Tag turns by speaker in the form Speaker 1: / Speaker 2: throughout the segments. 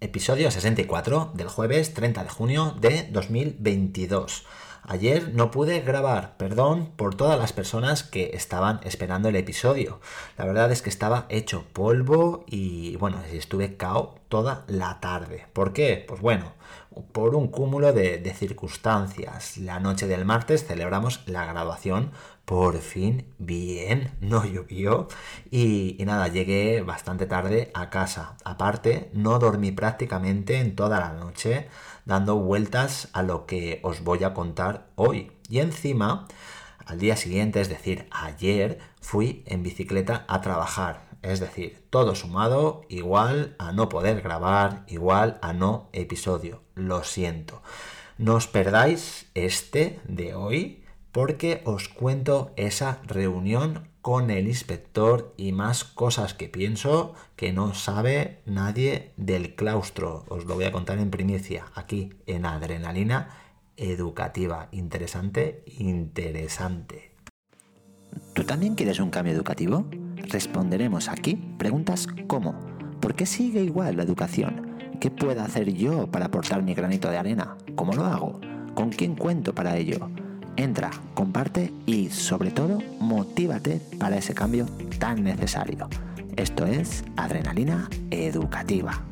Speaker 1: episodio 64 del jueves 30 de junio de 2022. Ayer no pude grabar, perdón por todas las personas que estaban esperando el episodio. La verdad es que estaba hecho polvo y bueno, estuve cao toda la tarde. ¿Por qué? Pues bueno, por un cúmulo de, circunstancias. La noche del martes celebramos la graduación por fin bien, no llovió y, y, nada, llegué bastante tarde a casa. Aparte, no dormí prácticamente en toda la noche dando vueltas a lo que os voy a contar hoy. Y encima, al día siguiente, es decir, ayer, fui en bicicleta a trabajar. Es decir, todo sumado igual a no poder grabar, igual a no episodio. Lo siento. No os perdáis este de hoy porque os cuento esa reunión con el inspector y más cosas que pienso que no sabe nadie del claustro. Os lo voy a contar en primicia aquí en Adrenalina Educativa. Interesante, interesante.
Speaker 2: ¿Tú también quieres un cambio educativo? Responderemos aquí preguntas como ¿por qué sigue igual la educación? ¿Qué puedo hacer yo para aportar mi granito de arena? ¿Cómo lo hago? ¿Con quién cuento para ello? Entra, comparte y sobre todo motívate para ese cambio tan necesario. Esto es Adrenalina Educativa.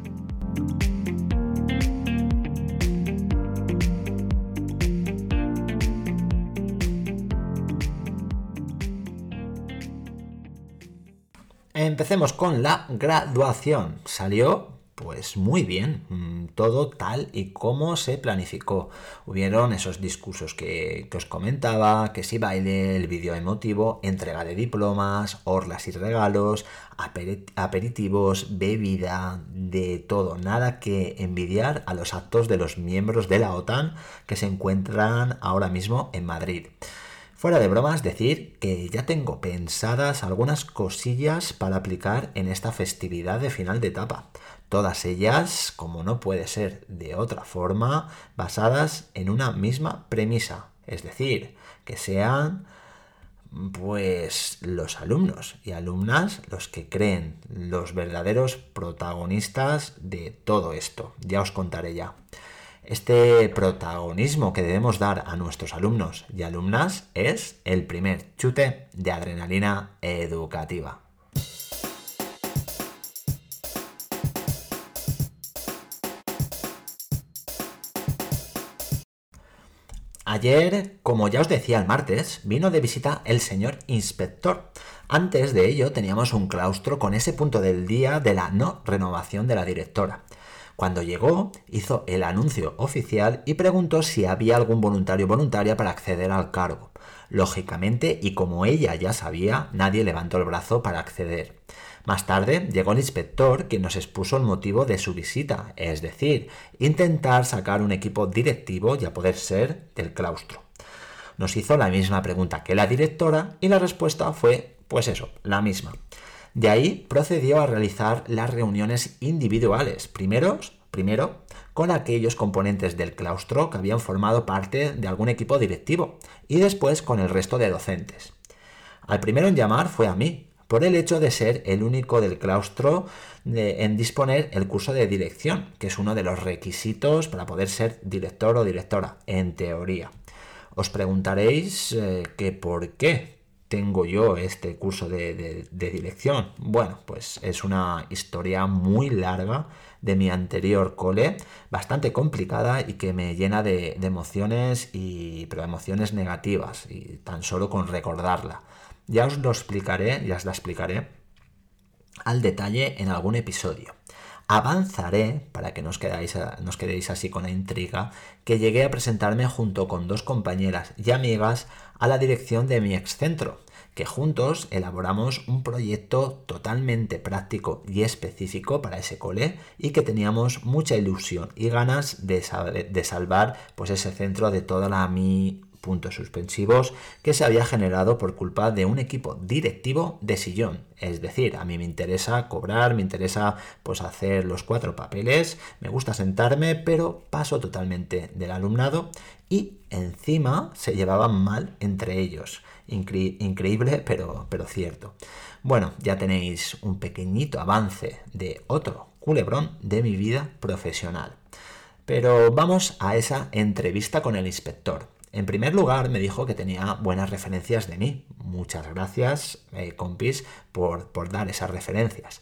Speaker 1: Empecemos con la graduación. Salió pues muy bien, mm, todo tal y como se planificó. Hubieron esos discursos que, os comentaba, que si baile, el vídeo emotivo, entrega de diplomas, orlas y regalos, aperitivos, bebida, de todo. Nada que envidiar a los actos de los miembros de la OTAN que se encuentran ahora mismo en Madrid. Fuera de bromas, decir que ya tengo pensadas algunas cosillas para aplicar en esta festividad de final de etapa. Todas ellas, como no puede ser de otra forma, basadas en una misma premisa. Es decir, que sean pues los alumnos y alumnas los que creen los verdaderos protagonistas de todo esto. Ya os contaré ya este protagonismo que debemos dar a nuestros alumnos y alumnas es el primer chute de adrenalina educativa. Ayer, como ya os decía el martes, vino de visita el señor inspector. Antes de ello teníamos un claustro con ese punto del día de la no renovación de la directora. Cuando llegó, hizo el anuncio oficial y preguntó si había algún voluntario o voluntaria para acceder al cargo. Lógicamente, y como ella ya sabía, nadie levantó el brazo para acceder. Más tarde llegó el inspector quien nos expuso el motivo de su visita, es decir, intentar sacar un equipo directivo y a poder ser del claustro. Nos hizo la misma pregunta que la directora y la respuesta fue, pues eso, la misma. De ahí procedió a realizar las reuniones individuales, primero con aquellos componentes del claustro que habían formado parte de algún equipo directivo y después con el resto de docentes. Al primero en llamar fue a mí, por el hecho de ser el único del claustro en disponer el curso de dirección, que es uno de los requisitos para poder ser director o directora, en teoría. Os preguntaréis eh, que por qué tengo yo este curso de, dirección? Bueno, pues es una historia muy larga de mi anterior cole, bastante complicada y que me llena de, emociones, y, pero emociones negativas, y tan solo con recordarla. Ya os lo explicaré, ya os la explicaré al detalle en algún episodio. Avanzaré, para que nos, quedáis, quedéis así con la intriga, que llegué a presentarme junto con dos compañeras y amigas a la dirección de mi excentro, que juntos elaboramos un proyecto totalmente práctico y específico para ese cole y que teníamos mucha ilusión y ganas de, de salvar pues ese centro de toda la mi puntos suspensivos que se había generado por culpa de un equipo directivo de sillón. Es decir, a mí me interesa cobrar, me interesa pues hacer los cuatro papeles, me gusta sentarme, pero paso totalmente del alumnado y encima se llevaban mal entre ellos. increíble, pero, pero cierto. Bueno, ya tenéis un pequeñito avance de otro culebrón de mi vida profesional. Pero vamos a esa entrevista con el inspector. En primer lugar, me dijo que tenía buenas referencias de mí. Muchas gracias, eh, compis, por, por dar esas referencias.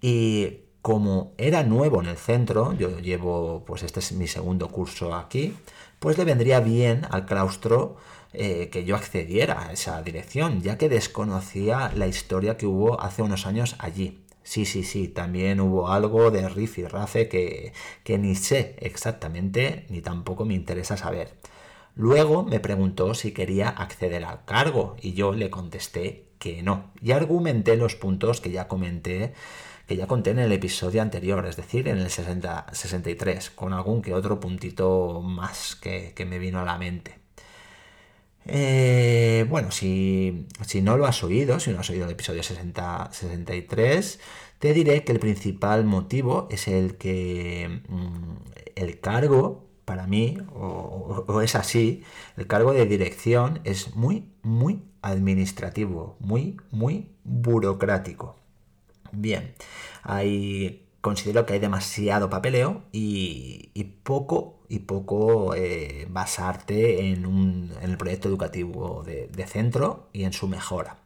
Speaker 1: Y como era nuevo en el centro, yo llevo, pues este es mi segundo curso aquí, pues le vendría bien al claustro eh, que yo accediera a esa dirección, ya que desconocía la historia que hubo hace unos años allí. Sí, sí, sí, también hubo algo de riff y rafe que, que ni sé exactamente ni tampoco me interesa saber. Luego me preguntó si quería acceder al cargo y yo le contesté que no. Y argumenté los puntos que ya comenté que ya conté en el episodio anterior, es decir, en el 60, 63, con algún que otro puntito más que, me vino a la mente. Eh, bueno, si, no lo has oído, si no has oído el episodio 60, 63, te diré que el principal motivo es el que mm, el cargo, para mí, o, es así, el cargo de dirección es muy, muy administrativo, muy, muy burocrático. Bien, ahí considero que hay demasiado papeleo y, poco y poco eh, basarte en, el proyecto educativo de, centro y en su mejora.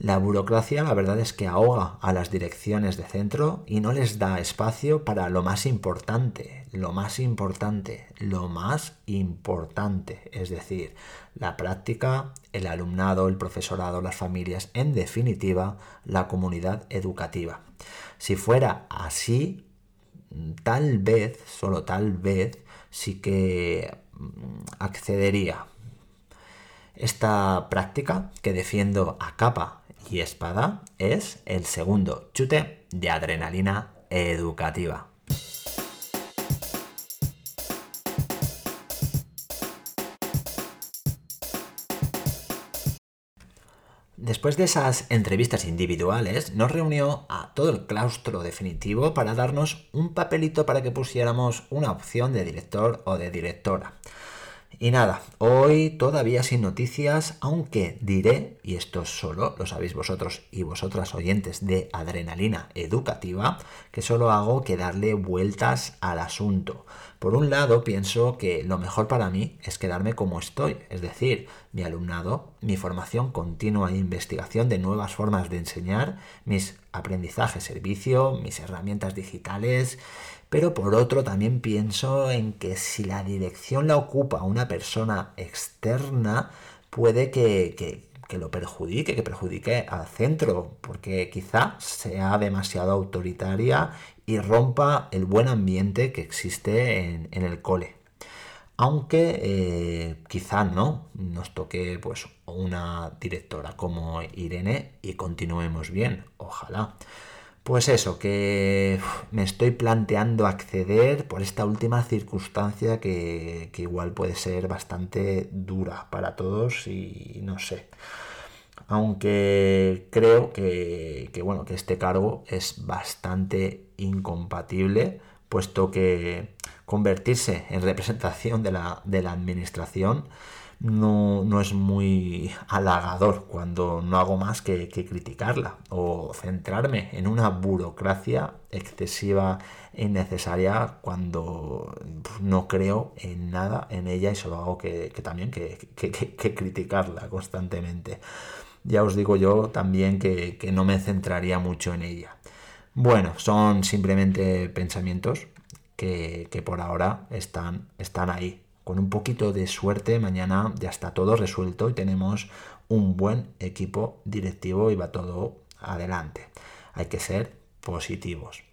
Speaker 1: La burocracia la verdad es que ahoga a las direcciones de centro y no les da espacio para lo más importante, lo más importante, lo más importante, es decir, la práctica, el alumnado, el profesorado, las familias, en definitiva, la comunidad educativa. Si fuera así, tal vez, solo tal vez, sí que mm, accedería. Esta práctica que defiendo a capa y espada es el segundo chute de adrenalina educativa. Después de esas entrevistas individuales, nos reunió a todo el claustro definitivo para darnos un papelito para que pusiéramos una opción de director o de directora. Y nada, hoy todavía sin noticias, aunque diré, y esto solo lo sabéis vosotros y vosotras oyentes de Adrenalina Educativa, que solo hago que darle vueltas al asunto. Por un lado, pienso que lo mejor para mí es quedarme como estoy, es decir, mi alumnado, mi formación continua e investigación de nuevas formas de enseñar, mis aprendizajes servicio, mis herramientas digitales, pero por otro también pienso en que si la dirección la ocupa una persona externa, puede que, lo perjudique, que perjudique al centro, porque quizá sea demasiado autoritaria y rompa el buen ambiente que existe en, el cole. Aunque eh, quizá no nos toque pues una directora como Irene y continuemos bien, ojalá. Pues eso, que me estoy planteando acceder por esta última circunstancia que, igual puede ser bastante dura para todos y no sé. Aunque creo que, bueno, que este cargo es bastante incompatible, puesto que convertirse en representación de la, de la administración no, es muy halagador cuando no hago más que, criticarla o centrarme en una burocracia excesiva e innecesaria cuando pues, no creo en nada en ella y solo hago que, también que, criticarla constantemente. Ya os digo yo también que, no me centraría mucho en ella. Bueno, son simplemente pensamientos que, por ahora están, están ahí con un poquito de suerte, mañana ya está todo resuelto y tenemos un buen equipo directivo y va todo adelante. Hay que ser positivos.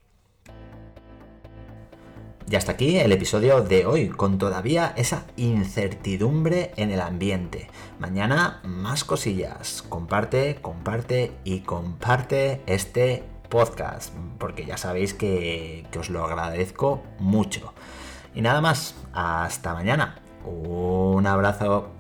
Speaker 1: Y hasta aquí el episodio de hoy, con todavía esa incertidumbre en el ambiente. Mañana más cosillas. Comparte, comparte y comparte este podcast, porque ya sabéis que, que os lo agradezco mucho. Y nada más, hasta mañana. Un abrazo.